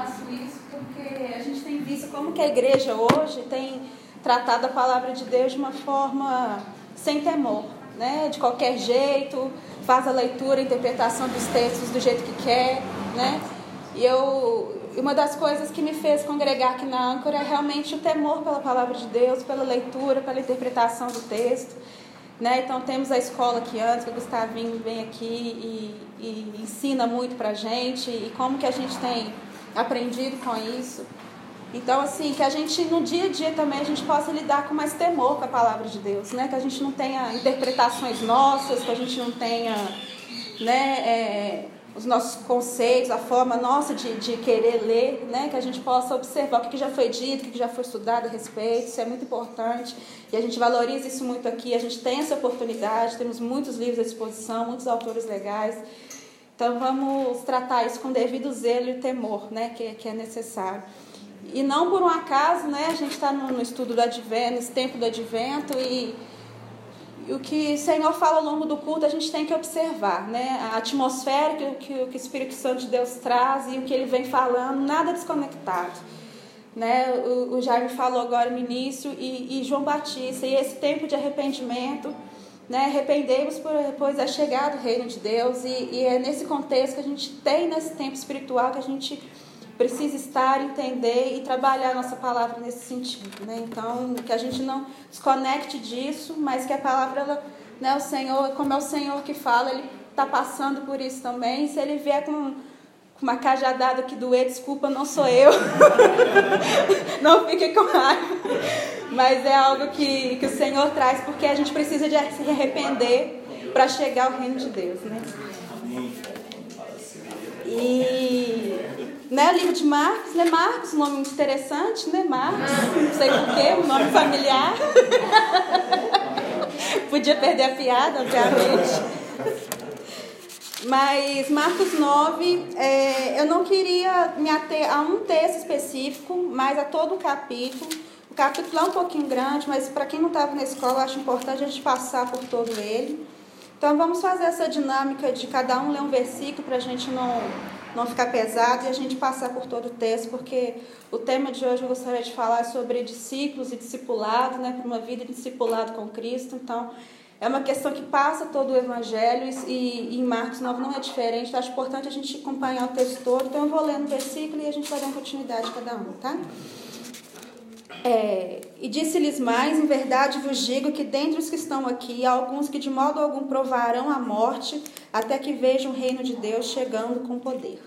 faço isso porque a gente tem visto como que a igreja hoje tem tratado a palavra de Deus de uma forma sem temor, né? De qualquer jeito, faz a leitura, a interpretação dos textos do jeito que quer, né? E eu, uma das coisas que me fez congregar aqui na âncora é realmente o temor pela palavra de Deus, pela leitura, pela interpretação do texto. Né? Então temos a escola aqui antes, que o Gustavinho vem aqui e, e ensina muito para a gente e como que a gente tem aprendido com isso. Então, assim, que a gente no dia a dia também a gente possa lidar com mais temor com a palavra de Deus, né? Que a gente não tenha interpretações nossas, que a gente não tenha, né? É, os nossos conceitos, a forma nossa de, de querer ler, né? que a gente possa observar o que já foi dito, o que já foi estudado a respeito, isso é muito importante. E a gente valoriza isso muito aqui, a gente tem essa oportunidade, temos muitos livros à disposição, muitos autores legais. Então vamos tratar isso com devido zelo e temor, né? que, que é necessário. E não por um acaso, né? a gente está no, no estudo do advento, nesse tempo do advento, e e o que o Senhor fala ao longo do culto, a gente tem que observar, né? A atmosfera que, que, que o Espírito Santo de Deus traz e o que ele vem falando, nada desconectado. Né? O, o Jaime falou agora no início, e, e João Batista, e esse tempo de arrependimento, né? arrependemos pois é chegado o reino de Deus, e, e é nesse contexto que a gente tem, nesse tempo espiritual, que a gente precisa estar, entender e trabalhar a nossa palavra nesse sentido. Né? Então, que a gente não desconecte disso, mas que a palavra, ela, né, o Senhor, como é o Senhor que fala, Ele está passando por isso também. Se Ele vier com uma cajadada que doer, desculpa, não sou eu. não fique com raiva. Mas é algo que, que o Senhor traz, porque a gente precisa de se arrepender para chegar ao reino de Deus. Né? E né, livro de Marcos, né? Marcos, nome muito interessante, né? Marcos, não sei porquê, um nome familiar. Podia perder a piada, obviamente. Mas Marcos 9, é, eu não queria me ater a um texto específico, mas a todo o capítulo. Capítulo é um pouquinho grande, mas para quem não estava na escola, acho importante a gente passar por todo ele. Então vamos fazer essa dinâmica de cada um ler um versículo para a gente não não ficar pesado e a gente passar por todo o texto, porque o tema de hoje eu gostaria de falar sobre discípulos e discipulado, né, para uma vida de discipulado com Cristo. Então, é uma questão que passa todo o Evangelho e, e em Marcos 9 não é diferente. Então, acho importante a gente acompanhar o texto todo. Então, eu vou lendo o versículo e a gente vai dar continuidade a cada um, tá? É, e disse-lhes mais: Em verdade vos digo que dentre os que estão aqui há alguns que de modo algum provarão a morte, até que vejam o reino de Deus chegando com poder.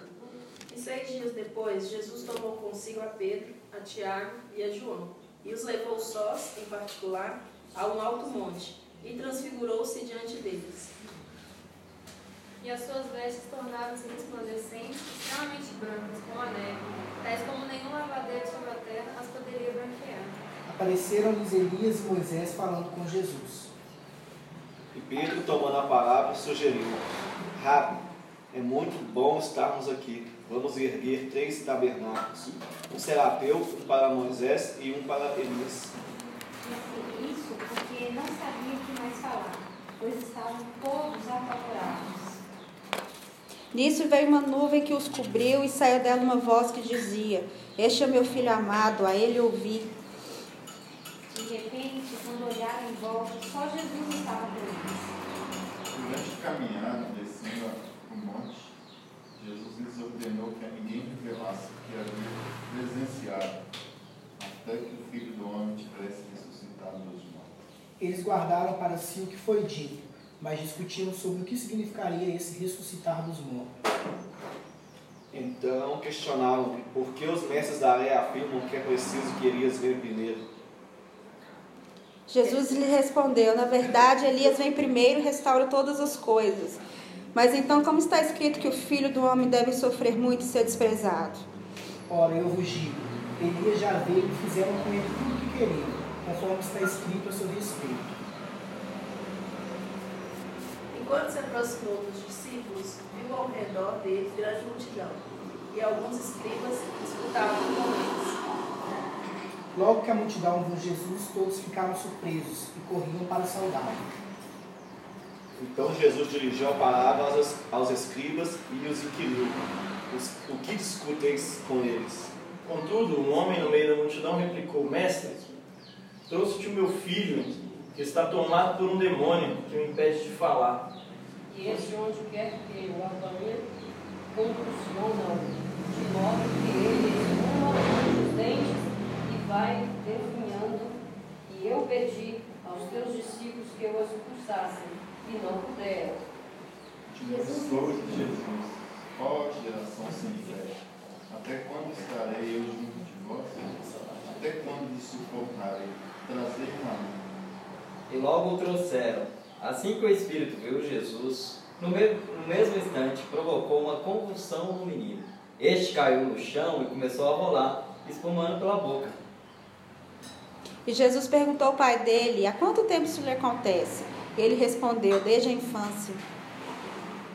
E seis dias depois, Jesus tomou consigo a Pedro, a Tiago e a João, e os levou sós, em particular, a um alto monte, e transfigurou-se diante deles. E as suas vestes tornaram-se resplandecentes, extremamente brancas, como a neve, tais como nenhum lavadeiro sobre a terra as poderia. Apareceram-lhes Elias e Moisés falando com Jesus. E Pedro, tomando a palavra, sugeriu: Rabi, é muito bom estarmos aqui. Vamos erguer três tabernáculos: um será teu, um para Moisés e um para Elias. Isso porque não sabia o que mais falar, pois estavam todos apavorados. Nisso veio uma nuvem que os cobriu e saiu dela uma voz que dizia: Este é meu filho amado, a ele ouvi. De repente, quando olharam em volta, só Jesus estava por eles. Durante a caminhada, descendo o monte, Jesus lhes ordenou que a ninguém revelasse o que havia presenciado, até que o filho do homem tivesse ressuscitado dos mortos. Eles guardaram para si o que foi dito mas discutiam sobre o que significaria esse ressuscitar dos mortos. Então questionaram por que os mestres da lei afirmam que é preciso que Elias venha primeiro. Jesus lhe respondeu: Na verdade, Elias vem primeiro e restaura todas as coisas. Mas então, como está escrito que o filho do homem deve sofrer muito e ser desprezado? Ora, eu vos digo: Elias já veio e fizeram com ele tudo o que queriam, conforme está escrito a seu respeito. Enquanto se aproximou dos discípulos, viu ao redor deles grande multidão, e alguns escribas disputavam com eles. Logo que a multidão viu Jesus, todos ficaram surpresos e corriam para saudá-lo. Então Jesus dirigiu a palavra aos, aos escribas e os inquiriu: O que discuteis com eles? Contudo, um homem no meio da multidão replicou: Mestre, trouxe-te o meu filho, que está tomado por um demônio que me impede de falar. E este, onde quer que o apanhe, convulsiona de modo que ele espuma os dentes e vai definhando. E eu pedi aos teus discípulos que eu os expulsassem, e não puderam. De Jesus, ó geração sem fé, até quando estarei eu junto de vós? Até quando lhe suportarei? Trazei-me a mim. E logo o trouxeram. Assim que o Espírito viu Jesus, no, me- no mesmo instante provocou uma convulsão no menino. Este caiu no chão e começou a rolar, espumando pela boca. E Jesus perguntou ao pai dele: Há quanto tempo isso lhe acontece? Ele respondeu: Desde a infância.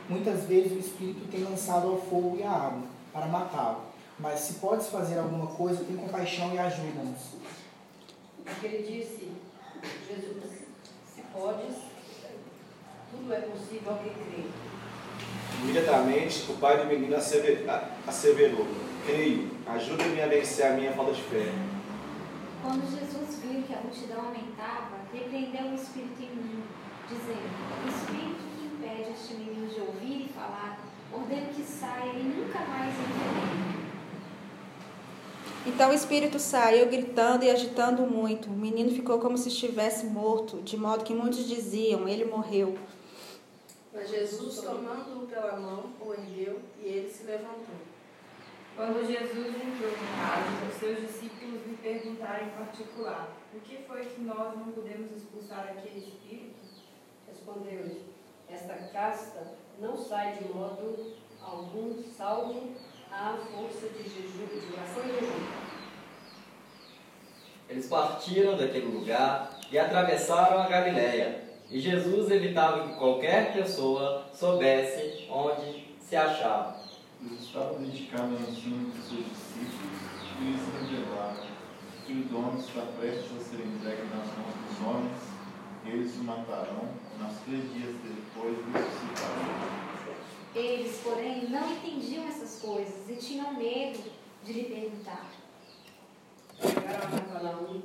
Muitas vezes o Espírito tem lançado ao fogo e à água para matá-lo. Mas se podes fazer alguma coisa, tem compaixão e ajuda-nos. Ele disse, Jesus, se podes, tudo é possível ao que crê. Imediatamente o pai do menino asseverou: Creio, ajuda-me a vencer a minha falta de fé. Quando Jesus viu que a multidão aumentava, repreendeu o espírito em mim, dizendo: O espírito que impede este menino de ouvir e falar, ordeno que saia e nunca mais entre nele. Então o espírito saiu gritando e agitando muito. O menino ficou como se estivesse morto, de modo que muitos diziam: Ele morreu. Mas Jesus, tomando-o pela mão, o ergueu e ele se levantou. Quando Jesus entrou em casa, os seus discípulos lhe perguntaram em particular: Por que foi que nós não pudemos expulsar aquele espírito? Respondeu-lhe, esta casta não sai de modo algum, salvo a força de jejum, de oração e jejum. Eles partiram daquele lugar e atravessaram a Galiléia. E Jesus evitava que qualquer pessoa soubesse onde se achava. Eles estavam dedicados ao ensino dos seus discípulos e lhes revelaram: O filho do homem está prestes a ser entregue nas mãos dos homens, eles o matarão, mas três dias depois ressuscitarão. Eles, porém, não entendiam essas coisas e tinham medo de lhe perguntar. Chegaram a Cafarnaum,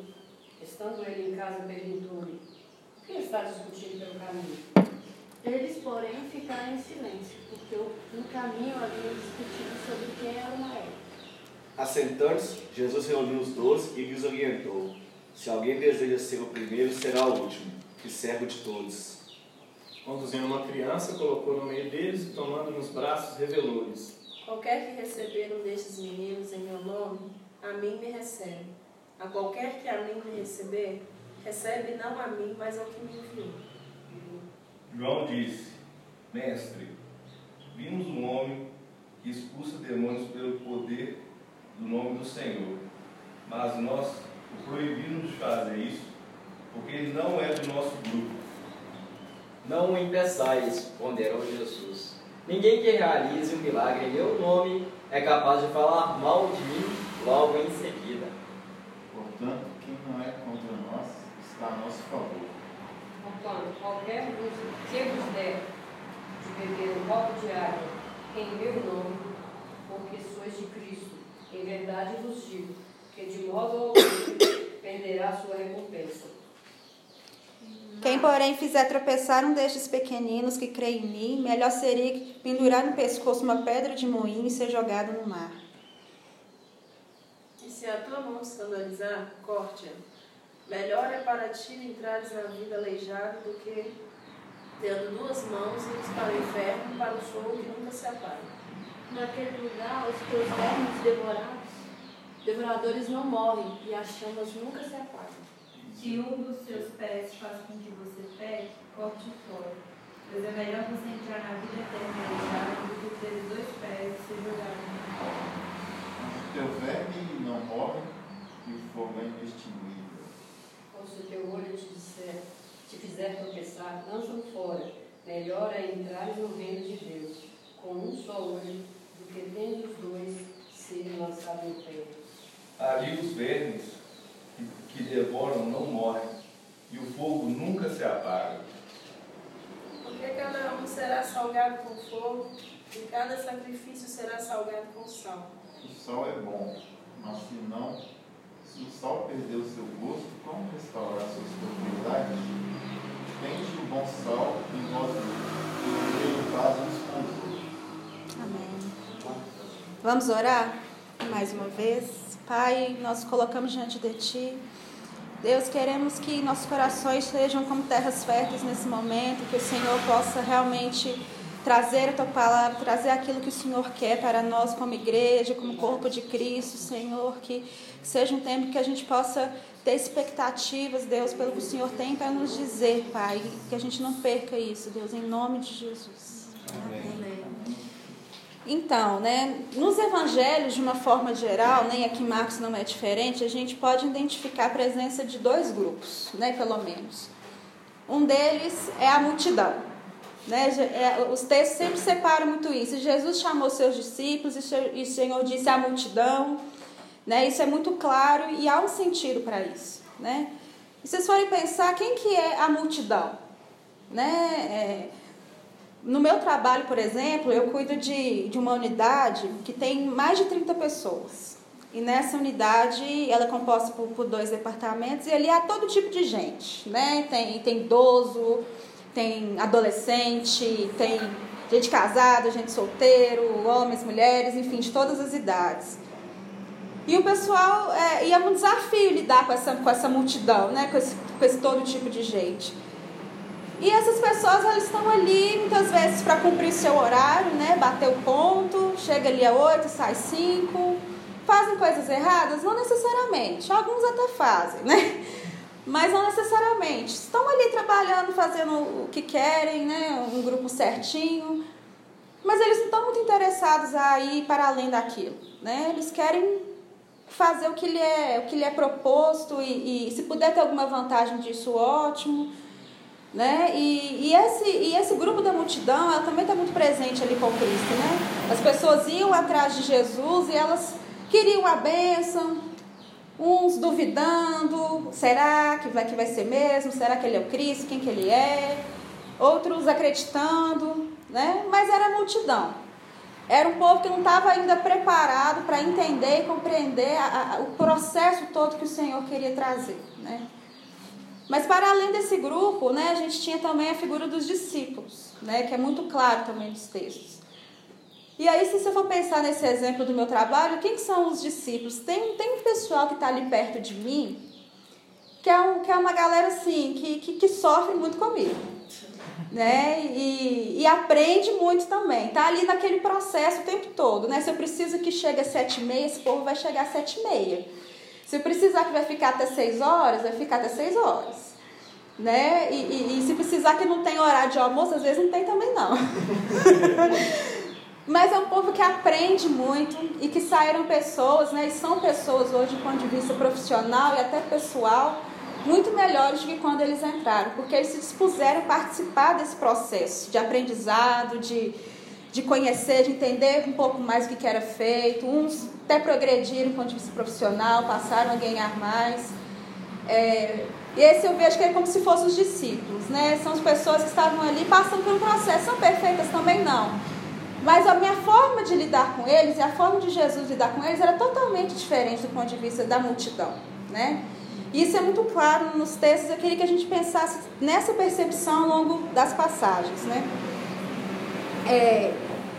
estando ele em casa, perguntou-lhe: que está discutindo pelo caminho? Eles, porém, ficaram em silêncio, porque no caminho haviam discutido sobre quem era o maior. Assentando-se, Jesus reuniu os doze e lhes orientou: Se alguém deseja ser o primeiro, será o último, e servo de todos. Conduzindo uma criança, colocou no meio deles e, tomando nos braços, revelou-lhes. Qualquer que receber um destes meninos em meu nome, a mim me recebe. A qualquer que a mim me receber, recebe não a mim, mas ao que me enviou. João disse: Mestre, vimos um homem que expulsa demônios pelo poder do nome do Senhor, mas nós o proibimos de fazer isso, porque ele não é do nosso grupo. Não o impeçais, ponderou Jesus. Ninguém que realize um milagre em meu nome é capaz de falar mal de mim logo em seguida. Portanto, quem não é contra nós está a nosso favor. Portanto, qualquer vos que vos der de beber um copo de água em meu nome, porque sois de Cristo, em verdade vos digo, que de modo algum perderá a sua recompensa. Quem, porém, fizer tropeçar um destes pequeninos que crê em mim, melhor seria pendurar no pescoço uma pedra de moinho e ser jogado no mar. E se a tua mão escandalizar, corte-a. Melhor é para ti entrares na vida aleijado do que tendo duas mãos ires para o inferno, para o fogo que nunca se apaga. Naquele lugar, os teus vermes devorados, devoradores não morrem e as chamas nunca se apagam. Se um dos seus pés faz com que você peque, corte fora. Pois é melhor você entrar na vida eterna aleijado do que ter dois pés e ser jogado no mar. Mas o teu verme não morre e o fogo é inextinguível. Se o teu olho te disser, te fizer tropeçar, lança-o fora. Melhor é entrares no reino de Deus, com um só olho, do que tendo os dois serem lançados no pé. Ali os vermes que, que devoram não morrem, e o fogo nunca se apaga. Porque cada um será salgado com fogo, E cada sacrifício será salgado com sal. O sal é bom, mas se não, se o sal perder o seu gosto, como restaurar suas propriedades? Tende o bom sal em vós mesmos, e no caso uns com. Amém. Vamos orar mais uma vez. Pai, nós colocamos diante de Ti. Deus, queremos que nossos corações sejam como terras férteis nesse momento, que o Senhor possa realmente trazer a tua palavra, trazer aquilo que o Senhor quer para nós como igreja, como corpo de Cristo, Senhor, que seja um tempo que a gente possa ter expectativas, Deus, pelo que o Senhor tem para nos dizer, Pai, que a gente não perca isso, Deus, em nome de Jesus. Amém. Então, né, nos evangelhos, de uma forma geral, nem né, aqui Marcos não é diferente, a gente pode identificar a presença de dois grupos, né, pelo menos. Um deles é a multidão. Né? É, os textos sempre separam muito isso. Jesus chamou seus discípulos e o Senhor disse à multidão. Né? Isso é muito claro e há um sentido para isso. Né? E vocês forem pensar, quem que é a multidão? Né? É, no meu trabalho, por exemplo, eu cuido de, de uma unidade que tem mais de 30 pessoas. E nessa unidade, ela é composta por, por dois departamentos e ali há todo tipo de gente. Né? Tem, tem idoso, tem adolescente, tem gente casada, gente solteiro, homens, mulheres, enfim, de todas as idades. E o pessoal, é, e é um desafio lidar com essa, com essa multidão, né? com, esse, com esse todo tipo de gente. E essas pessoas elas estão ali muitas vezes para cumprir seu horário, né? bater o ponto, chega ali a 8, sai 5. Fazem coisas erradas? Não necessariamente, alguns até fazem, né? Mas não necessariamente. Estão ali trabalhando, fazendo o que querem, né? um grupo certinho, mas eles não estão muito interessados a ir para além daquilo. Né? Eles querem fazer o que lhe é, o que lhe é proposto e, e se puder ter alguma vantagem disso, ótimo. Né? E, e, esse, e esse grupo da multidão, ela também está muito presente ali com Cristo. Né? As pessoas iam atrás de Jesus e elas queriam a bênção, Uns duvidando, será que vai, que vai ser mesmo? Será que ele é o Cristo? Quem que ele é? Outros acreditando, né? Mas era a multidão. Era um povo que não estava ainda preparado para entender e compreender a, a, o processo todo que o Senhor queria trazer, né? Mas para além desse grupo, né, a gente tinha também a figura dos discípulos, né, que é muito claro também nos textos. E aí, se você for pensar nesse exemplo do meu trabalho, quem são os discípulos? Tem, tem um pessoal que está ali perto de mim, que é, um, que é uma galera assim, que, que, que sofre muito comigo. Né? E, e aprende muito também. Está ali naquele processo o tempo todo. Né? Se eu preciso que chegue às sete e meia, esse povo vai chegar às sete e meia. Se eu precisar que vai ficar até seis horas, vai ficar até seis horas. Né? E, e, e se precisar que não tem horário de almoço, às vezes não tem também não. Mas é um povo que aprende muito e que saíram pessoas, né, e são pessoas hoje, do ponto de vista profissional e até pessoal, muito melhores do que quando eles entraram, porque eles se dispuseram a participar desse processo de aprendizado, de, de conhecer, de entender um pouco mais o que, era feito. Uns até progrediram do ponto de vista profissional, passaram a ganhar mais. É, e esse eu vejo que é como se fossem os discípulos, né? São as pessoas que estavam ali passando por um processo. São perfeitas também não mas a minha forma de lidar com eles e a forma de Jesus lidar com eles era totalmente diferente do ponto de vista da multidão, né? Isso é muito claro nos textos. Eu queria que a gente pensasse nessa percepção ao longo das passagens, né? É,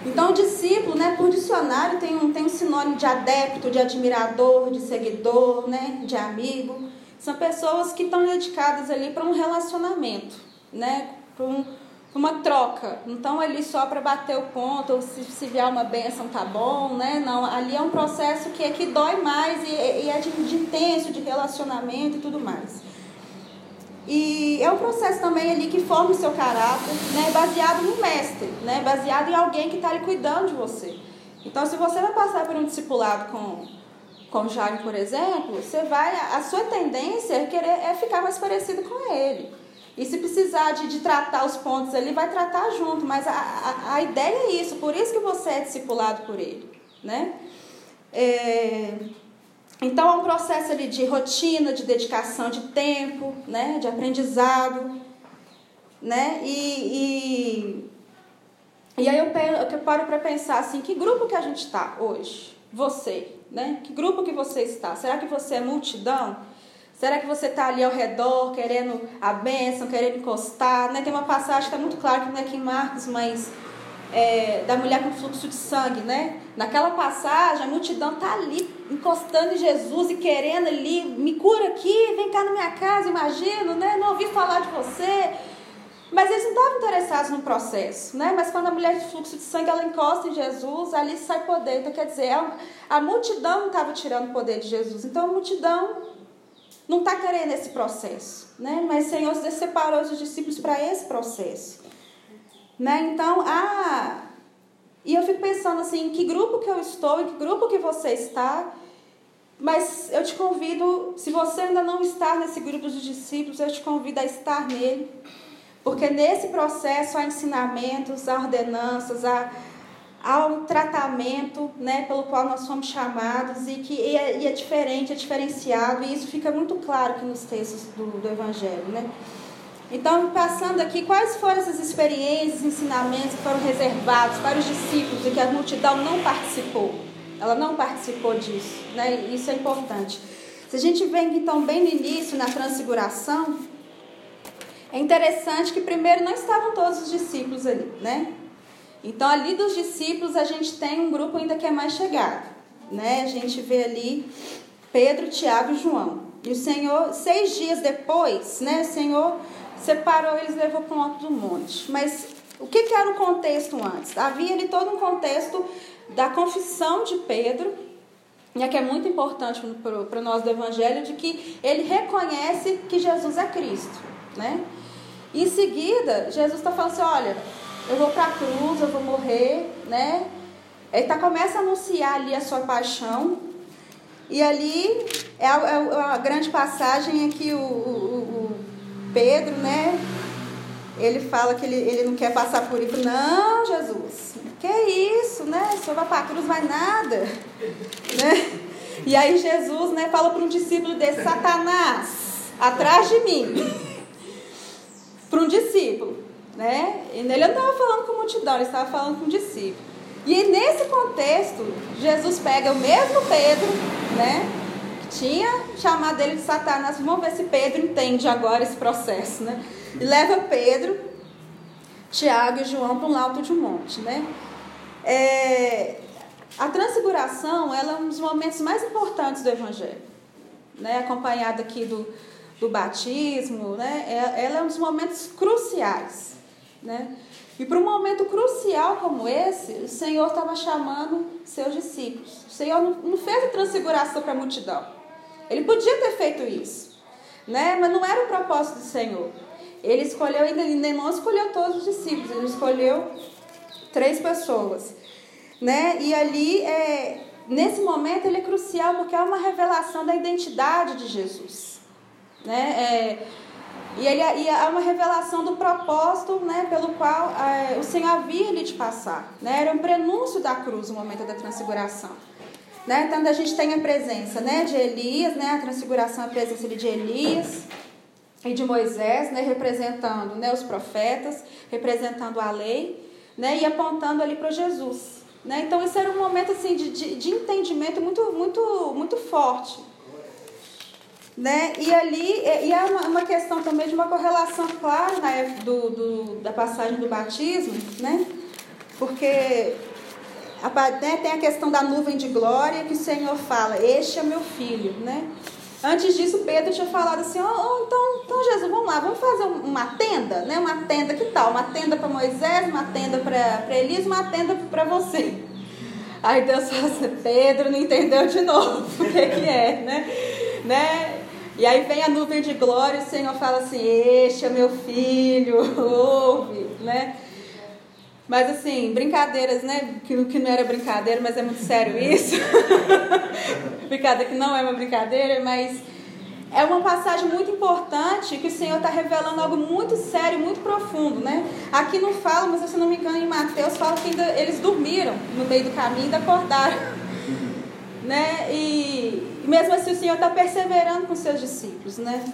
então, o discípulo, né, por dicionário, tem um, tem um sinônimo de adepto, de admirador, de seguidor, né, de amigo. São pessoas que estão dedicadas ali para um relacionamento, né, para um, uma troca. Então ali só para bater o ponto, ou se, se vier uma benção tá bom, né? Não, ali é um processo que, é, que dói mais e, e é de, de intenso, de relacionamento e tudo mais. E é um processo também ali que forma o seu caráter, né? Baseado no mestre, né? Baseado em alguém que está ali cuidando de você. Então, se você vai passar por um discipulado com, com Jairo, por exemplo, você vai, a sua tendência é querer é ficar mais parecido com ele. E se precisar de, de tratar os pontos ali, vai tratar junto. Mas a, a, a ideia é isso, por isso que você é discipulado por ele. Né? É, então é um processo ali de rotina, de dedicação de tempo, né? de aprendizado. Né? E, E aí eu, eu paro para pensar assim, que grupo que a gente está hoje? Você, né? Que grupo que você está? Será que você é multidão? Será que você está ali ao redor, querendo a bênção, querendo encostar? Né? Tem uma passagem que é muito clara, que não é aqui em Marcos, mas é, da mulher com fluxo de sangue, né? Naquela passagem, a multidão está ali, encostando em Jesus e querendo ali, me cura aqui, vem cá na minha casa, imagino, né? Não ouvi falar de você. Mas eles não estavam interessados no processo, né? Mas quando a mulher de fluxo de sangue ela encosta em Jesus, ali sai poder. Então quer dizer, a, a multidão não estava tirando o poder de Jesus. Então a multidão não está querendo esse processo, né? Mas o Senhor separou os discípulos para esse processo, né? Então, ah, e eu fico pensando assim, em que grupo que eu estou, em que grupo que você está? Mas eu te convido, se você ainda não está nesse grupo dos discípulos, eu te convido a estar nele porque nesse processo há ensinamentos, há ordenanças, há, há um tratamento né, pelo qual nós somos chamados e que e é, e é, diferente, é diferenciado, e isso fica muito claro aqui nos textos do, do Evangelho. Né? Então, passando aqui, quais foram essas experiências, ensinamentos que foram reservados para os discípulos e que a multidão não participou? Ela não participou disso, né? Isso é importante. Se a gente vem então bem no início, na transfiguração, é interessante que primeiro não estavam todos os discípulos ali, né? Então ali dos discípulos a gente tem um grupo ainda que é mais chegado, né? A gente vê ali Pedro, Tiago e João. E o Senhor, seis dias depois, né? O Senhor separou eles e levou para um alto do monte. Mas o que, que era o contexto antes? Havia ali todo um contexto da confissão de Pedro, né, que é muito importante para nós do Evangelho, de que ele reconhece que Jesus é Cristo, né? Em seguida, Jesus está falando assim: olha, eu vou para a cruz, eu vou morrer, né? Ele tá, começa a anunciar ali a sua paixão. E ali é a, é a grande passagem em que o, o, o, Pedro, né? Ele fala que ele, ele não quer passar por isso. Não, Jesus, que isso, né? Se eu vai para a cruz, vai nada. Né? E aí Jesus né, fala para um discípulo desse, Satanás, atrás de mim para um discípulo. Né? Ele não estava falando com multidão, ele estava falando com um discípulo. E nesse contexto, Jesus pega o mesmo Pedro, né? Que tinha chamado ele de Satanás. Vamos ver se Pedro entende agora esse processo, né? E leva Pedro, Tiago e João para um alto de um monte, né? É, a transfiguração ela é um dos momentos mais importantes do Evangelho, né? Acompanhado aqui do, do batismo, né? É, ela é um dos momentos cruciais, né? E para um momento crucial como esse, o Senhor estava chamando seus discípulos. O Senhor não fez a transfiguração para a multidão. Ele podia ter feito isso, né? Mas não era o propósito do Senhor. Ele escolheu, ainda não escolheu todos os discípulos, ele escolheu três pessoas, né? E ali, é, nesse momento, ele é crucial porque é uma revelação da identidade de Jesus. Né? É, e, ele, e há uma revelação do propósito né, pelo qual é, o Senhor havia lhe de passar. Né? Era um prenúncio da cruz, o momento da transfiguração. Né? Então a gente tem a presença né, de Elias, né, a transfiguração, a presença de Elias e de Moisés, né, representando né, os profetas, representando a lei né, e apontando ali para Jesus. Né? Então isso era um momento assim, de, de, de entendimento muito, muito, muito forte né? E ali e é uma, uma questão também de uma correlação clara na do, do, da passagem do batismo, né? Porque a, né, tem a questão da nuvem de glória que o Senhor fala, este é meu filho, né? Antes disso, Pedro tinha falado assim: oh, então, então, Jesus, vamos lá, vamos fazer uma tenda, né? Uma tenda, que tal? Uma tenda para Moisés, uma tenda para Elias, uma tenda para você. Aí Deus fala assim: Pedro não entendeu de novo o que, que é, né? né? E aí vem a nuvem de glória e o Senhor fala assim: Este é meu filho, ouve, né? Mas assim, brincadeiras, né? Que, que não era brincadeira, mas é muito sério isso. brincadeira que não é uma brincadeira, mas é uma passagem muito importante que o Senhor está revelando algo muito sério, muito profundo, né? Aqui não fala, mas se não me engano, em Mateus fala que ainda eles dormiram no meio do caminho e ainda acordaram. né? E e mesmo assim o Senhor está perseverando com seus discípulos, né?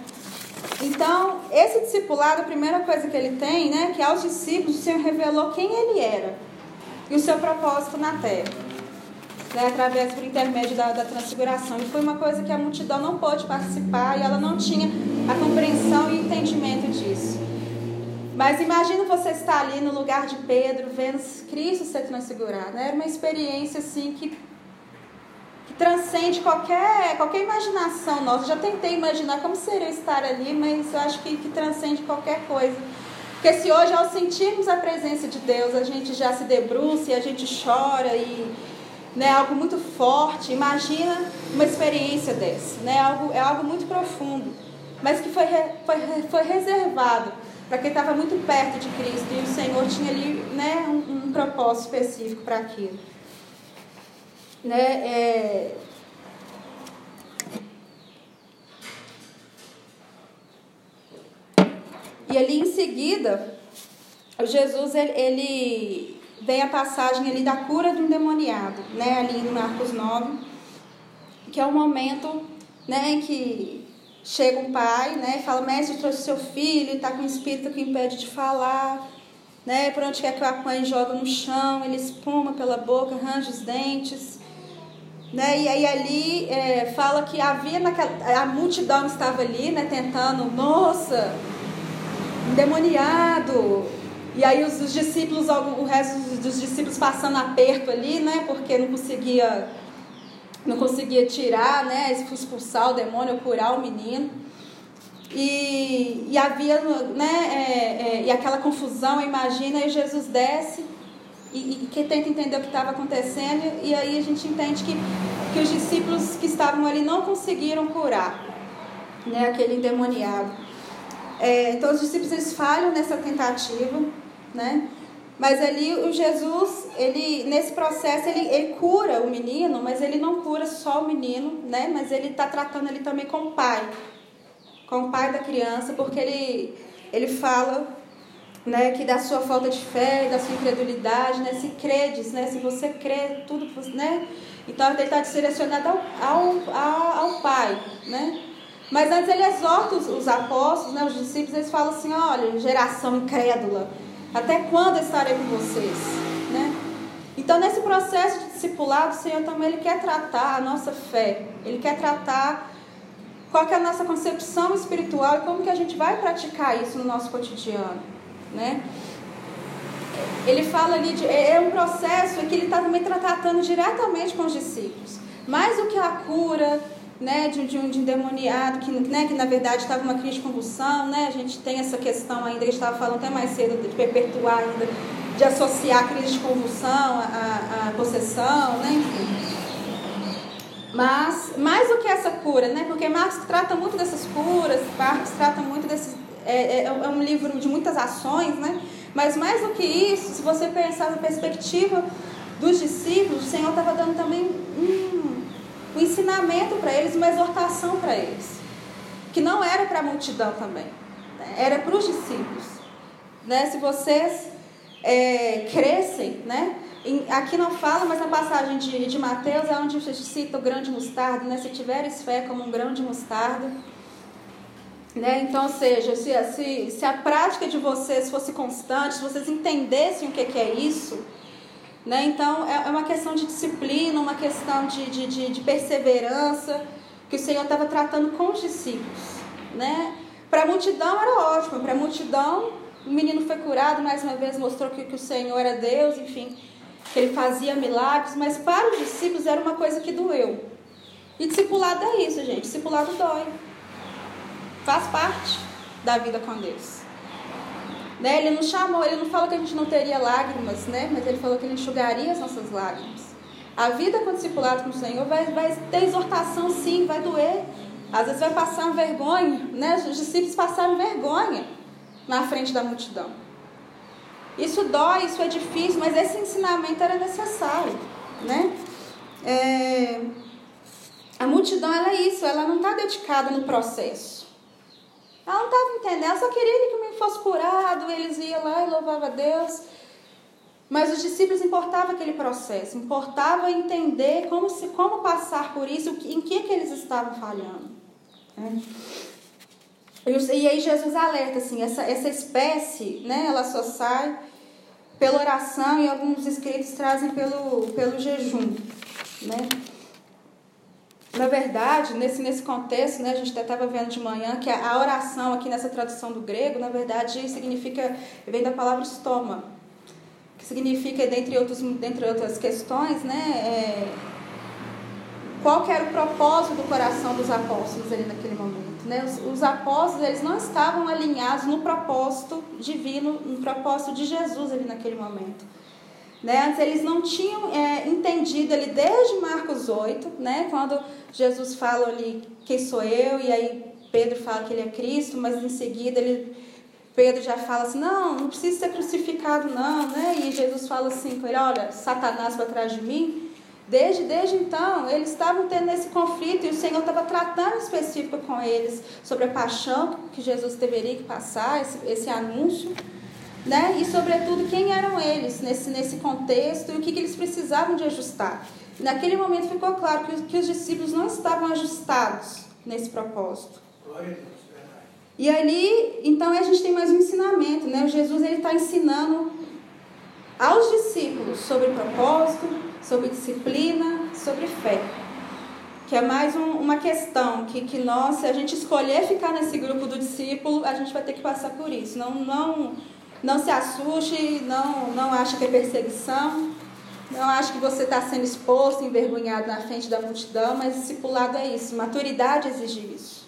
Então, esse discipulado, a primeira coisa que ele tem, né, que aos discípulos o Senhor revelou quem ele era, e o seu propósito na terra, né, através do intermédio da, da transfiguração. E foi uma coisa que a multidão não pôde participar e ela não tinha a compreensão e entendimento disso. Mas imagina você estar ali no lugar de Pedro, vendo Cristo ser transfigurado. Né? Era uma experiência assim que, que transcende qualquer, qualquer imaginação nossa. Já tentei imaginar como seria estar ali, mas eu acho que, que transcende qualquer coisa. Porque se hoje, ao sentirmos a presença de Deus, a gente já se debruça e a gente chora e né, algo muito forte, imagina uma experiência dessa. Né, algo, é algo muito profundo, mas que foi, foi, foi reservado para quem estava muito perto de Cristo e o Senhor tinha ali né, um, um propósito específico para aquilo. Né, é... E ali em seguida, Jesus ele, vem a passagem ali da cura do endemoniado, né, ali em Marcos 9, que é o momento né, que Chega um pai, né, e fala, mestre, trouxe seu filho, está com um espírito que impede de falar, né, por onde quer que o apanhe, joga no chão, ele espuma pela boca, arranja os dentes, né, e aí ali é, fala que havia naquela, a multidão estava ali, né, tentando, nossa, endemoniado, e aí os, os discípulos, o resto dos, discípulos passando aperto ali, né, porque não conseguia não conseguia tirar, né, expulsar o demônio, curar o menino. E, e havia, né, é, é, e aquela confusão, imagina, e Jesus desce e, e que tenta entender o que estava acontecendo, e aí a gente entende que, que os discípulos que estavam ali não conseguiram curar né, aquele endemoniado. É, então os discípulos eles falham nessa tentativa, né? Mas ali o Jesus, ele nesse processo ele, ele cura o menino, mas ele não cura só o menino, né? Mas ele está tratando ali também com o pai, com o pai da criança, porque ele ele fala, né, que da sua falta de fé, da sua incredulidade, né? Se credes, né? Se você crê tudo, né? Então ele está direcionado ao, ao, ao, ao pai, né? Mas antes ele exorta os, os apóstolos, né, os discípulos, eles falam assim, olha, geração incrédula, até quando estarei com vocês? Né? Então, nesse processo de discipulado, o Senhor também ele quer tratar a nossa fé. Ele quer tratar qual é a nossa concepção espiritual e como que a gente vai praticar isso no nosso cotidiano. Né? Ele fala ali, de, é um processo que ele está também tratando diretamente com os discípulos. Mais do que a cura, né, de, de um de endemoniado, que, né, que na verdade estava uma crise de convulsão, né, a gente tem essa questão ainda, que estava falando até mais cedo, de perpetuar ainda, de associar a crise de convulsão à, à possessão, né, enfim. Mas, mais do que essa cura, né, porque Marx trata muito dessas curas, Marx trata muito desses, é, é, é um livro de muitas ações, né, mas mais do que isso, se você pensar na perspectiva dos discípulos, o Senhor estava dando também hum, um ensinamento para eles, uma exortação para eles, que não era para a multidão também, né? era para os discípulos. Né? Se vocês é, crescem, né? aqui não fala, mas na passagem de, de Mateus é onde cita o grão de mostarda, né? se tiveres fé como um grão de mostarda. Né? Então, seja, se, se, se a prática de vocês fosse constante, se vocês entendessem o que, que é isso, né? Então, é, é uma questão de disciplina, uma questão de, de, de, de perseverança que o Senhor estava tratando com os discípulos. Né? Para a multidão era ótimo, para a multidão o menino foi curado, mais uma vez mostrou que, que o Senhor era Deus, enfim, que ele fazia milagres, mas para os discípulos era uma coisa que doeu. E discipulado é isso, gente, discipulado dói. Faz parte da vida com Deus. Né? Ele não chamou, ele não falou que a gente não teria lágrimas, né? mas ele falou que ele enxugaria as nossas lágrimas. A vida com discipulado com o Senhor vai, vai ter exortação sim, vai doer. Às vezes vai passar vergonha, né? Os discípulos passaram vergonha na frente da multidão. Isso dói, isso é difícil, mas esse ensinamento era necessário, né? É... A multidão ela é isso, ela não está dedicada no processo. Ela não estava entendendo, ela só queria que o menino fosse curado, eles iam lá e louvavam a Deus. Mas os discípulos importava aquele processo, importava entender como, se, como passar por isso, em que, que eles estavam falhando. Né? E aí Jesus alerta assim, essa, essa espécie, né, ela só sai pela oração e alguns escritos trazem pelo, pelo jejum. Né? Na verdade, nesse, nesse contexto, né, a gente até estava vendo de manhã que a, a, oração aqui nessa tradução do grego, na verdade, significa, vem da palavra estômago, que significa, dentre, outros, dentre outras questões, né, é, qual era o propósito do coração dos apóstolos ali naquele momento. Né? Os, os, apóstolos eles não estavam alinhados no propósito divino, no propósito de Jesus ali naquele momento. Né? Antes eles não tinham é, entendido ali desde Marcos 8, né? quando Jesus fala ali quem sou eu, e aí Pedro fala que ele é Cristo, mas em seguida ele, Pedro já fala assim, não, não precisa ser crucificado não, né? E Jesus fala assim com ele, olha, Satanás vai atrás de mim. Desde, desde então, eles estavam tendo esse conflito e o Senhor estava tratando específico com eles sobre a paixão que Jesus deveria passar, esse, esse anúncio, né? E sobretudo quem eram eles nesse, nesse contexto e o que, que eles precisavam de ajustar. Naquele momento ficou claro que, que os discípulos não estavam ajustados nesse propósito. E ali, então a gente tem mais um ensinamento, né? O Jesus ele está ensinando aos discípulos sobre propósito, sobre disciplina, sobre fé. Que é mais um, uma questão que, que nós, se a gente escolher ficar nesse grupo do discípulo, a gente vai ter que passar por isso. Não, não, não se assuste, não, não ache que é perseguição. Não acho que você está sendo exposto, envergonhado na frente da multidão, mas discipulado é isso. Maturidade exige isso.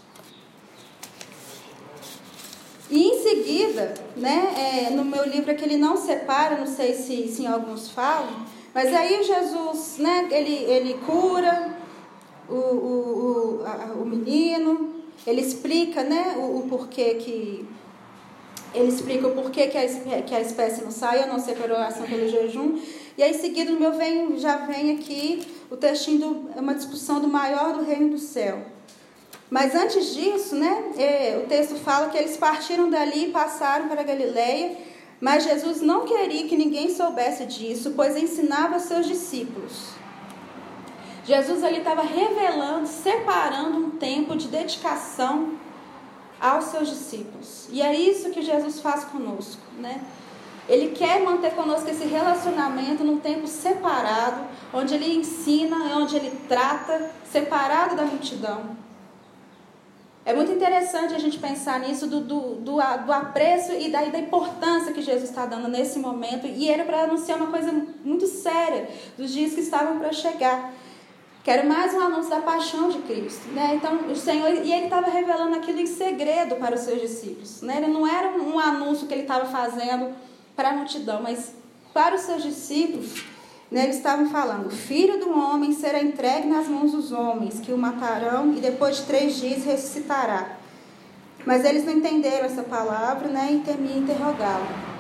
E em seguida, né, é, no meu livro é que ele não separa, não sei se, se alguns falam, mas aí Jesus, né, ele, ele cura o, o, o, a, o menino, ele explica né, o, o porquê que ele explica o porquê que a, que a espécie não sai, a não ser pela oração pelo jejum. E aí, em seguida, no meu vem, já vem aqui o textinho, do, é uma discussão do maior do reino do céu. Mas antes disso, né, é, o texto fala que eles partiram dali e passaram para Galileia, mas Jesus não queria que ninguém soubesse disso, pois ensinava seus discípulos. Jesus ali estava revelando, separando um tempo de dedicação aos seus discípulos. E é isso que Jesus faz conosco, né? Ele quer manter conosco esse relacionamento num tempo separado, onde ele ensina, onde ele trata, separado da multidão. É muito interessante a gente pensar nisso, do, do, do, do apreço e da, da importância que Jesus está dando nesse momento. E era para anunciar uma coisa muito séria dos dias que estavam para chegar. Que era mais um anúncio da paixão de Cristo. Né? Então, o Senhor, e ele estava revelando aquilo em segredo para os seus discípulos. Né? Ele não era um anúncio que ele estava fazendo para a multidão, mas para os seus discípulos, né, eles estavam falando: filho do homem será entregue nas mãos dos homens, que o matarão e depois de três dias ressuscitará. Mas eles não entenderam essa palavra né, e temiam interrogá-lo.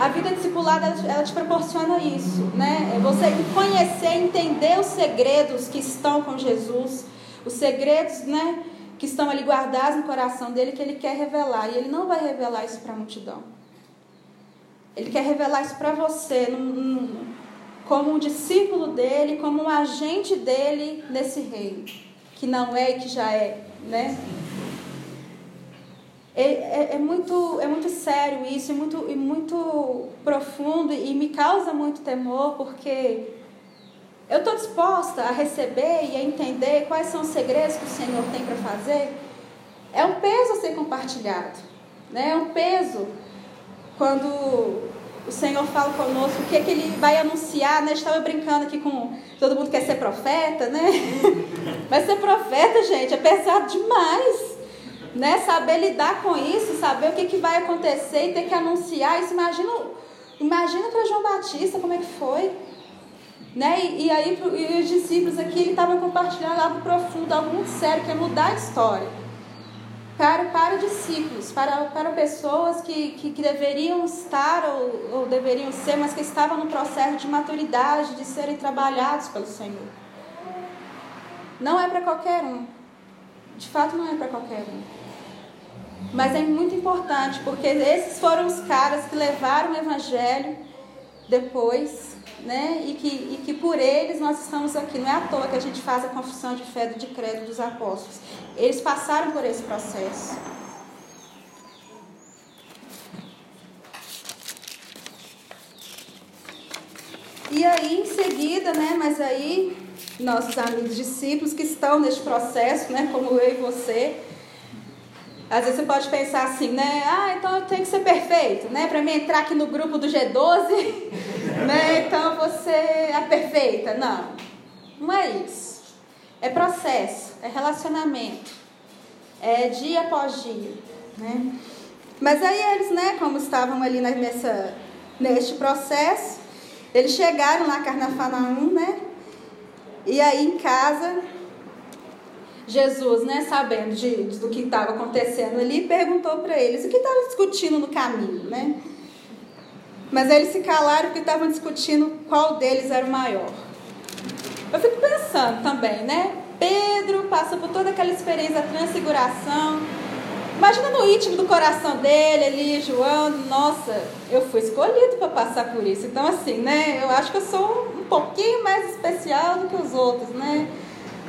A vida discipulada ela te proporciona isso, né? É você conhecer, entender os segredos que estão com Jesus, os segredos, né, que estão ali guardados no coração dele que ele quer revelar e ele não vai revelar isso para a multidão. Ele quer revelar isso para você, num, num, como um discípulo dele, como um agente dele nesse reino, que não é e que já é, né? É, é, é, muito, é muito sério isso, é muito, e muito profundo e me causa muito temor, porque eu estou disposta a receber e a entender quais são os segredos que o Senhor tem para fazer. É um peso a ser compartilhado, né? é um peso quando o Senhor fala conosco o que, é que ele vai anunciar, né? Estava brincando aqui com todo mundo quer ser profeta, né? Mas ser profeta, gente, é pesado demais. Né? Saber lidar com isso, saber o que, que vai acontecer e ter que anunciar isso. Imagina, imagina para João Batista como é que foi. Né? E, e aí e os discípulos aqui, ele estava compartilhando algo profundo, algo muito sério, que é mudar a história para, para discípulos, para, para pessoas que, que, que deveriam estar ou, ou deveriam ser, mas que estavam no processo de maturidade, de serem trabalhados pelo Senhor. Não é para qualquer um. De fato, não é para qualquer um. Mas é muito importante, porque esses foram os caras que levaram o Evangelho depois né? E que, e que por eles nós estamos aqui. Não é à toa que a gente faz a confissão de fé de credo dos apóstolos. Eles passaram por esse processo. E aí, em seguida, né, mas aí, nossos amigos discípulos que estão neste processo, né, como eu e você, às vezes você pode pensar assim, né? Ah, então eu tenho que ser perfeito, né? Para mim entrar aqui no grupo do G12, né? Então você é perfeita. Não, não é isso. É processo, é relacionamento, é dia após dia, né? Mas aí eles, né, como estavam ali nessa, neste processo, eles chegaram lá, Carnaфanaum, né? E aí em casa, Jesus, né, sabendo de, de do que estava acontecendo ali, perguntou para eles o que estavam discutindo no caminho, né? Mas eles se calaram porque estavam discutindo qual deles era o maior. Eu fico pensando também, né? Pedro passa por toda aquela experiência da transfiguração. Imagina no íntimo do coração dele ali, João, nossa, eu fui escolhido para passar por isso. Então, assim, né? Eu acho que eu sou um pouquinho mais especial do que os outros, né?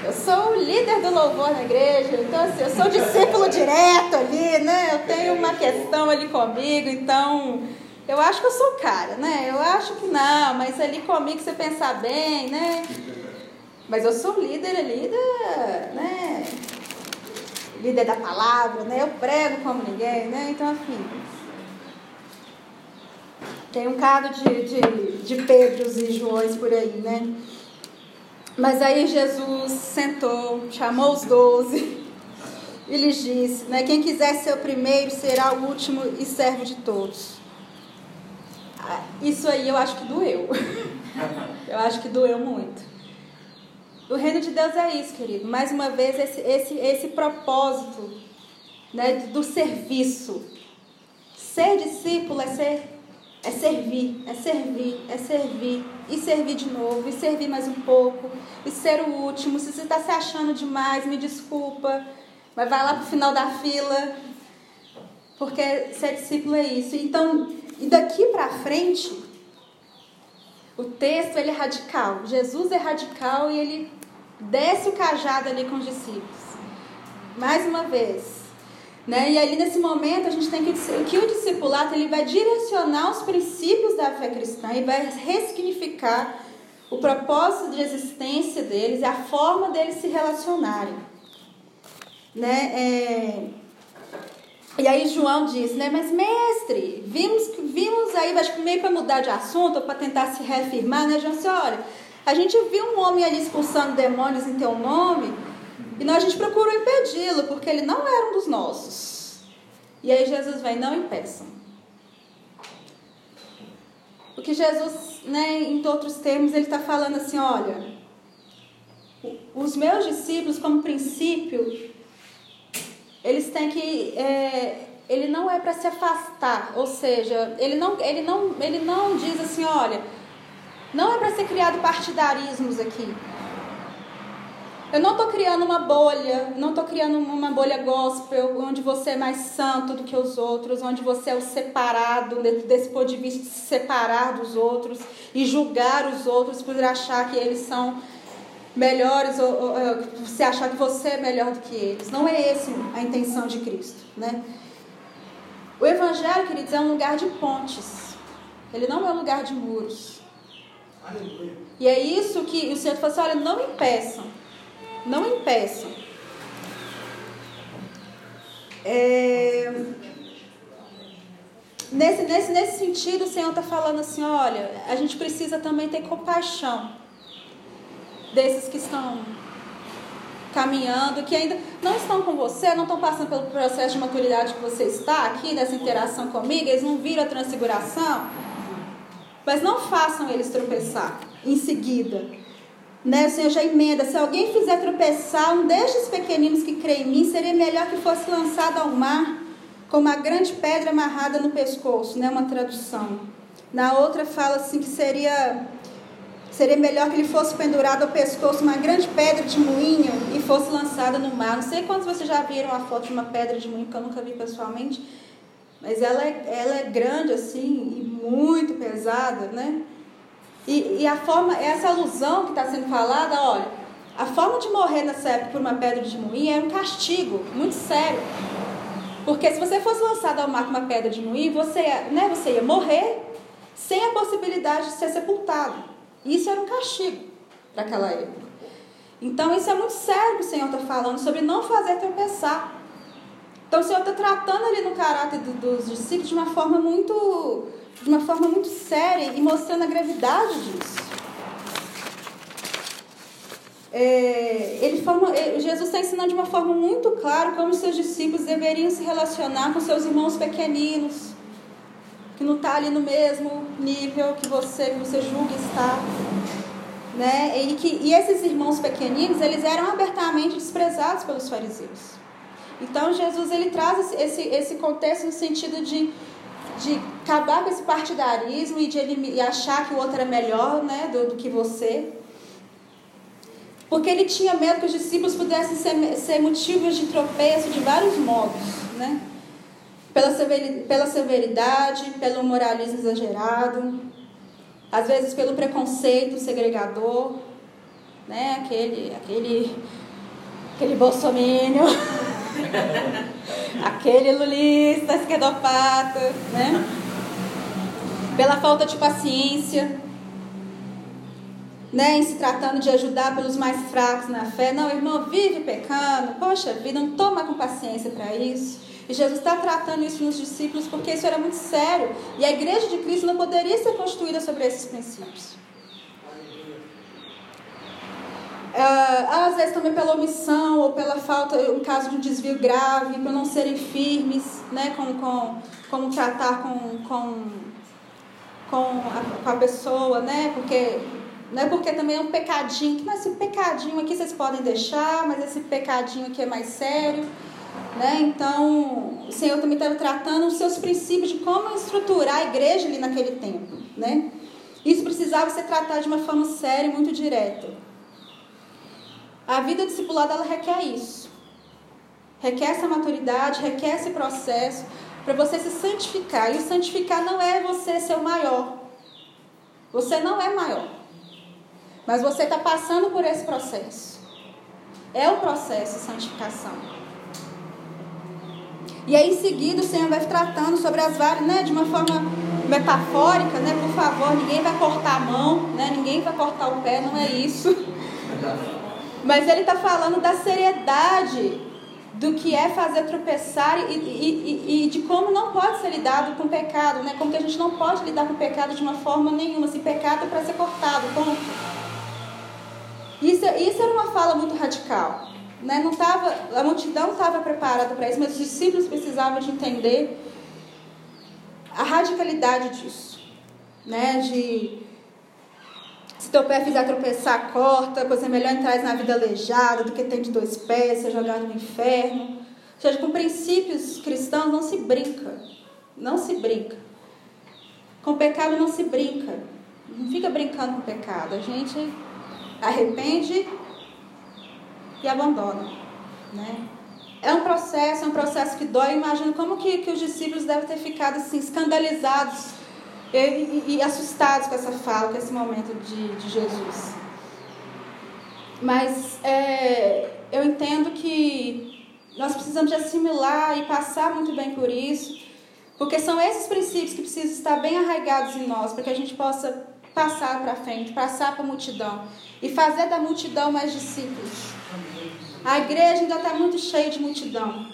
Eu sou o líder do louvor na igreja, então assim, eu sou discípulo direto ali, né? Eu tenho uma questão ali comigo, então eu acho que eu sou cara, né? Eu acho que não, mas ali comigo você pensar bem, né? Mas eu sou líder ali né? Líder da palavra, né? Eu prego como ninguém, né? Então, assim. Tem um caso de, de, de Pedros e Joões por aí, né? Mas aí Jesus sentou, chamou os doze e lhes disse: né, Quem quiser ser o primeiro será o último e servo de todos. Ah, isso aí eu acho que doeu. Eu acho que doeu muito. O reino de Deus é isso, querido. Mais uma vez, esse, esse, esse propósito né, do serviço. Ser discípulo é ser é servir, é servir, é servir, e servir de novo, e servir mais um pouco, e ser o último. Se você está se achando demais, me desculpa, mas vai lá para o final da fila, porque ser discípulo é isso. Então, e daqui para frente, o texto ele é radical. Jesus é radical e ele desce o cajado ali com os discípulos. Mais uma vez, né? E ali nesse momento a gente tem que que o discipulado ele vai direcionar os princípios da fé cristã e vai ressignificar o propósito de existência deles e a forma deles se relacionarem. Né? É... E aí João diz, né? Mas mestre, vimos vimos aí, acho que meio para mudar de assunto, para tentar se reafirmar, né, João? Disse, olha, a gente viu um homem ali expulsando demônios em teu nome e nós, a gente procurou impedi-lo, porque ele não era um dos nossos. E aí Jesus vem, não impeçam. Porque Jesus, né, em outros termos, ele está falando assim, olha, os meus discípulos, como princípio, eles têm que. É, ele não é para se afastar, ou seja, ele não, ele, não, ele não diz assim, olha, não é para ser criado partidarismos aqui. Eu não estou criando uma bolha, não estou criando uma bolha gospel, onde você é mais santo do que os outros, onde você é o separado, desse ponto de vista, se separar dos outros e julgar os outros por achar que eles são melhores, ou, ou, você achar que você é melhor do que eles. Não é essa a intenção de Cristo, né? O Evangelho, queridos, é um lugar de pontes. Ele não é um lugar de muros. Aleluia. E é isso que o Senhor falou assim, olha, não impeçam não impeçam. É... Nesse, nesse, nesse sentido, o Senhor está falando assim: olha, a gente precisa também ter compaixão desses que estão caminhando, que ainda não estão com você, não estão passando pelo processo de maturidade que você está aqui, nessa interação comigo, eles não viram a transfiguração, mas não façam eles tropeçar em seguida né? Já emenda. Se alguém fizer tropeçar um destes pequeninos que crê em mim, seria melhor que fosse lançado ao mar com uma grande pedra amarrada no pescoço, né? Uma tradução. Na outra fala assim que seria seria melhor que ele fosse pendurado ao pescoço uma grande pedra de moinho e fosse lançada no mar. Não sei quantos vocês já viram a foto de uma pedra de moinho que eu nunca vi pessoalmente, mas ela é, ela é grande assim e muito pesada, né? E, e a forma, essa alusão que está sendo falada, olha, a forma de morrer nessa época por uma pedra de moinho era um castigo muito sério. Porque se você fosse lançado ao mar com uma pedra de moinho, você, né, você ia morrer sem a possibilidade de ser sepultado. Isso era um castigo para aquela época. Então, isso é muito sério que o Senhor está falando sobre não fazer tropeçar. Então, o Senhor está tratando ali no caráter do, dos discípulos de uma forma muito, de uma forma muito séria e mostrando a gravidade disso. É, ele forma, é, Jesus está ensinando de uma forma muito clara como os seus discípulos deveriam se relacionar com seus irmãos pequeninos, que não está ali no mesmo nível que você, que você julga estar. Né? E, que, e esses irmãos pequeninos, eles eram abertamente desprezados pelos fariseus. Então Jesus ele traz esse, esse contexto no sentido de, de acabar com esse partidarismo e de e achar que o outro era melhor né, do, do que você. Porque ele tinha medo que os discípulos pudessem ser, ser motivos de tropeço de vários modos. Né? Pela, pela severidade, pelo moralismo exagerado, às vezes pelo preconceito segregador, né? aquele, aquele, aquele bolsomínio, aquele lulista, esquerdopata, né? pela falta de paciência, né, em se tratando de ajudar pelos mais fracos na fé. Não, irmão, vive pecando. Poxa vida, não toma com paciência para isso. E Jesus está tratando isso nos discípulos porque isso era muito sério. E a igreja de Cristo não poderia ser constituída sobre esses princípios. Às vezes também pela omissão ou pela falta, em caso de um desvio grave, por não serem firmes, né, com, com, como tratar com, com, com, a, com a pessoa, né, porque não é porque também é um pecadinho, que não esse pecadinho aqui vocês podem deixar, mas esse pecadinho aqui é mais sério. Né? Então, o Senhor também estava tratando os seus princípios de como estruturar a igreja ali naquele tempo. Né? Isso precisava ser tratado de uma forma séria e muito direta. A vida discipulada ela requer isso. Requer essa maturidade, requer esse processo para você se santificar. E o santificar não é você ser o maior. Você não é maior. Mas você está passando por esse processo. É o processo de santificação. E aí em seguida o Senhor vai tratando sobre as várias, né, de uma forma metafórica, né? Por favor, ninguém vai cortar a mão, né? Ninguém vai cortar o pé, não é isso. Mas ele está falando da seriedade do que é fazer tropeçar e, e, e, de como não pode ser lidado com pecado, né? Como que a gente não pode lidar com pecado de uma forma nenhuma. Se pecado é para ser cortado, ponto. Isso, isso era uma fala muito radical. Né? Não tava, a multidão estava preparada para isso, mas os discípulos precisavam de entender a radicalidade disso. Né? De se teu pé fizer tropeçar, corta, pois é melhor entrar na vida aleijada do que ter de dois pés, ser jogado no inferno. Ou seja, com princípios cristãos não se brinca. Não se brinca. Com pecado não se brinca. Não fica brincando com pecado. A gente arrepende e abandona. Né? É um processo, é um processo que dói. Imagino como que, que os discípulos devem ter ficado assim, escandalizados e, e, assustados com essa fala, com esse momento de, de Jesus. Mas é, eu entendo que nós precisamos de assimilar e passar muito bem por isso, porque são esses princípios que precisam estar bem arraigados em nós, para que a gente possa passar para frente, passar para a multidão e fazer da multidão mais discípulos. A igreja ainda está muito cheia de multidão.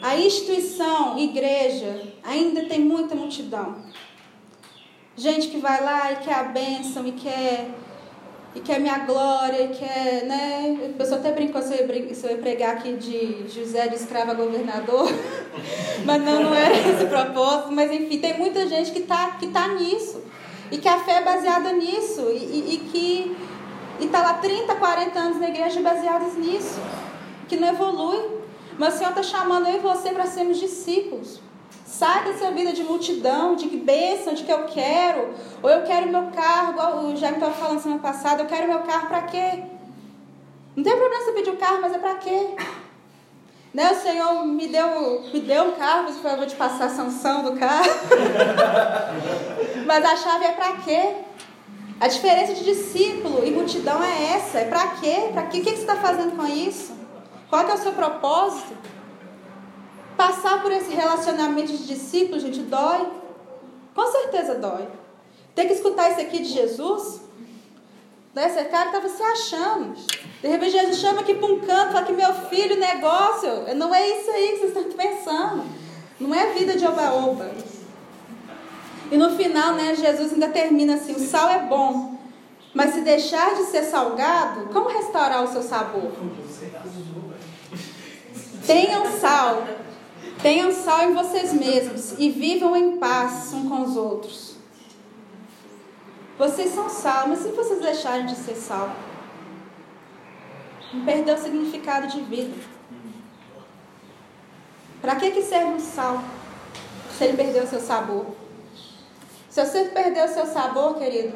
A instituição, igreja, ainda tem muita multidão. Gente que vai lá e quer a bênção e quer e quer minha glória, e quer, né? A pessoa até brincou se eu, ia, pregar aqui de José de escravo a governador, mas não, não era esse o propósito. Mas enfim, tem muita gente que está que tá nisso. E que a fé é baseada nisso. E, e, e que está lá 30, 40 anos na igreja baseados nisso. Que não evolui. Mas o Senhor está chamando eu e você para sermos discípulos. Sai dessa vida de multidão, de que bênção, de que eu quero. Ou eu quero meu carro, igual o Jaime estava falando semana passada, eu quero meu carro para quê? Não tem problema você pedir o um carro, mas é para quê? Né, o Senhor me deu, me deu um carro, por favor, de passar a sanção do carro. Mas a chave é para quê? A diferença de discípulo e multidão é essa. É para quê? Para quê? O que você está fazendo com isso? Qual é o seu propósito? Passar por esse relacionamento de discípulo, gente, dói. Com certeza dói. Ter que escutar isso aqui de Jesus, Né? Esse cara estava se achando. De repente Jesus chama aqui para um canto, fala que meu filho, negócio, não é isso aí que vocês estão pensando. Não é vida de oba-oba. E no final, né, Jesus ainda termina assim: o sal é bom, mas se deixar de ser salgado, como restaurar o seu sabor? Tenham sal, tenham sal em vocês mesmos e vivam em paz um com os outros. Vocês são sal, mas se vocês deixarem de ser sal, não perdeu o significado de vida. Para que, que serve o sal se ele perdeu o seu sabor? Se você perdeu o seu sabor, querido,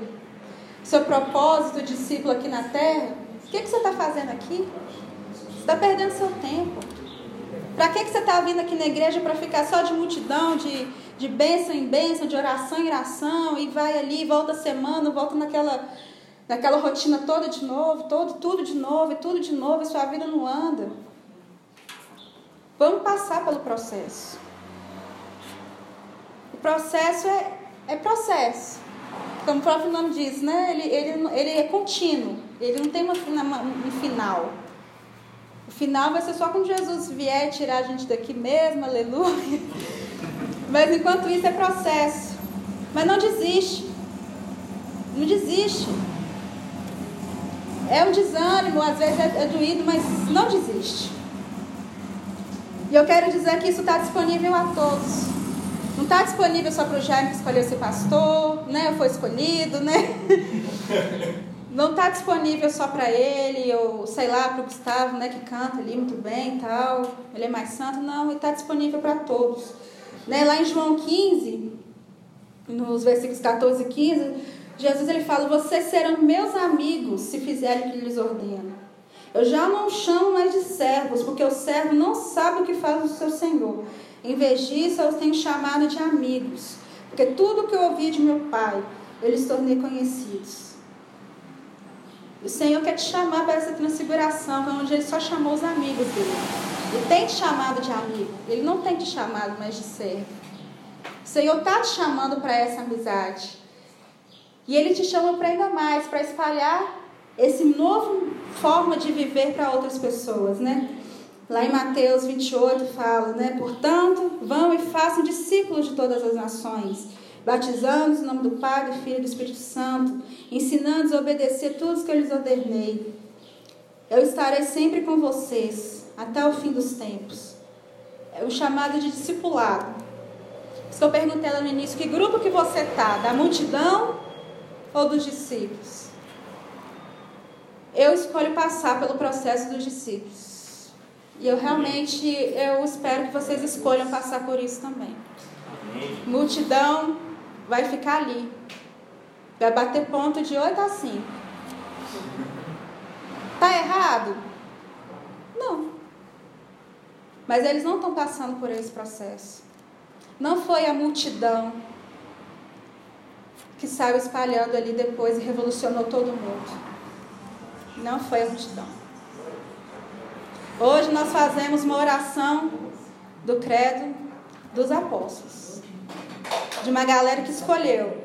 seu propósito, discípulo aqui na terra, o que, que você está fazendo aqui? Você está perdendo seu tempo. Para que, que você está vindo aqui na igreja para ficar só de multidão, de, de bênção em bênção, de oração em oração, e vai ali, volta semana, volta naquela, naquela rotina toda de novo, todo, tudo de novo, e tudo de novo, e sua vida não anda. Vamos passar pelo processo. O processo é, é processo. Como o próprio nome diz, né? ele, ele, ele é contínuo, ele não tem uma, uma, um final. Final vai ser só quando Jesus vier tirar a gente daqui mesmo, aleluia. Mas enquanto isso é processo. Mas não desiste. Não desiste. É um desânimo, às vezes é, é doído, mas não desiste. E eu quero dizer que isso está disponível a todos. Não está disponível só para o Jaime que escolheu ser pastor, né? Foi escolhido, né? Não está disponível só para ele, ou sei lá, para o Gustavo, né? Que canta ali muito bem e tal. Ele é mais santo. Não, ele está disponível para todos. Né? Lá em João 15, nos versículos 14 e 15, Jesus ele fala: Vocês serão meus amigos se fizerem o que lhes ordeno. Eu já não chamo mais de servos, porque o servo não sabe o que faz o seu senhor. Em vez disso, eu os tenho chamado de amigos, porque tudo que eu ouvi de meu Pai, eu lhes tornei conhecidos. O Senhor quer te chamar para essa transfiguração, é onde Ele só chamou os amigos dele. Ele tem te chamado de amigo, Ele não tem te chamado mais de servo. O Senhor está te chamando para essa amizade. E Ele te chama para ainda mais, para espalhar esse novo forma de viver para outras pessoas, né? Lá em Mateus 28 fala, né? Portanto, vão e façam discípulos de todas as nações, batizando-os no nome do Pai, do Filho e do Espírito Santo, ensinando-os a obedecer tudo que eu lhes ordenei. Eu estarei sempre com vocês até o fim dos tempos. É o chamado de discipulado. Estou perguntando no início, que grupo que você está? Da multidão ou dos discípulos? eu escolho passar pelo processo dos discípulos. E eu realmente, eu espero que vocês escolham passar por isso também. Multidão vai ficar ali. Vai bater ponto de 8 a 5. Tá errado? Não. Mas eles não estão passando por esse processo. Não foi a multidão que saiu espalhando ali depois e revolucionou todo mundo. Não foi a multidão. Hoje nós fazemos uma oração do credo dos apóstolos. De uma galera que escolheu.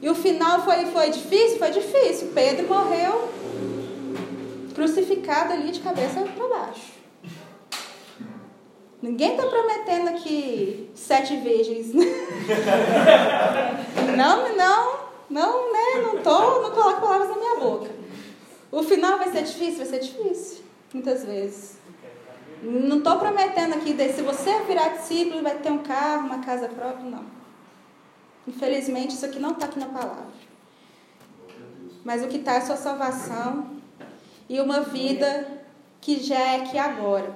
E o final foi, foi difícil? Foi difícil. Pedro morreu crucificado ali de cabeça para baixo. Ninguém está prometendo aqui sete virgens. não, não, não, né? Não tô, não coloco palavras na minha boca. O final vai ser difícil? Vai ser difícil, muitas vezes. Não estou prometendo aqui, se você virar discípulo, vai ter um carro, uma casa própria, não. Infelizmente, isso aqui não está aqui na palavra. Mas o que está é a sua salvação e uma vida que já é aqui agora.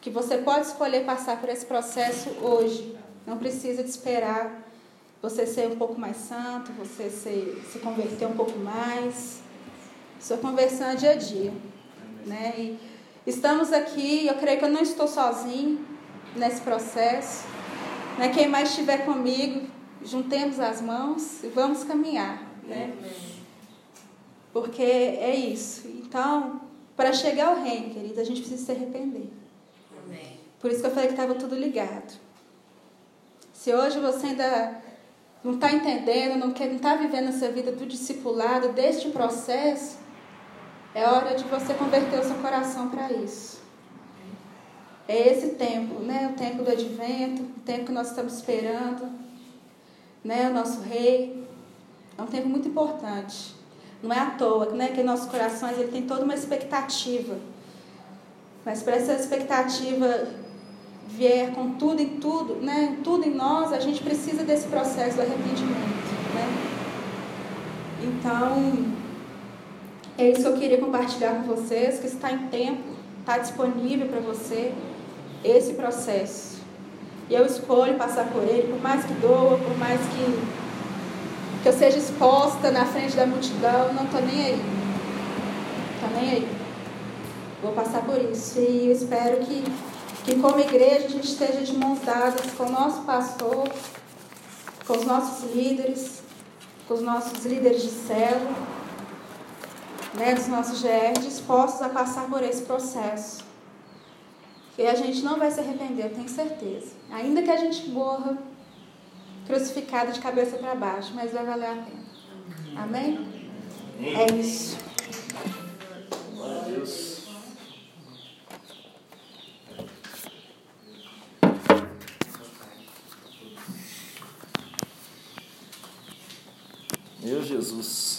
Que você pode escolher passar por esse processo hoje. Não precisa de esperar você ser um pouco mais santo, você ser, se converter um pouco mais. Sua conversão é dia a dia. Né? E estamos aqui, eu creio que eu não estou sozinho nesse processo. Né? Quem mais estiver comigo, juntemos as mãos e vamos caminhar. Né? Porque é isso. Então, para chegar ao reino, querida, a gente precisa se arrepender. Por isso que eu falei que estava tudo ligado. Se hoje você ainda não está entendendo, não está não tá vivendo essa vida do discipulado, deste processo, é hora de você converter o seu coração para isso. É esse tempo, né? O tempo do advento, o tempo que nós estamos esperando, né? O nosso rei. É um tempo muito importante. Não é à toa, né? Que nossos corações ele tem toda uma expectativa. Mas para essa expectativa vier com tudo em tudo, né? Tudo em nós, a gente precisa desse processo do arrependimento, né? Então, é isso que eu queria compartilhar com vocês, que está em tempo, está disponível para você esse processo. E eu escolho passar por ele, por mais que doa, por mais que, que eu seja exposta na frente da multidão, não estou nem aí. Estou nem aí. Vou passar por isso. E eu espero que, que como igreja, a gente esteja de mãos dadas com o nosso pastor, com os nossos líderes, com os nossos líderes de célula né, dos nossos GR dispostos a passar por esse processo. E a gente não vai se arrepender, eu tenho certeza. Ainda que a gente morra crucificado de cabeça para baixo, mas vai valer a pena. Amém? É isso. Glória a Deus. Meu Jesus.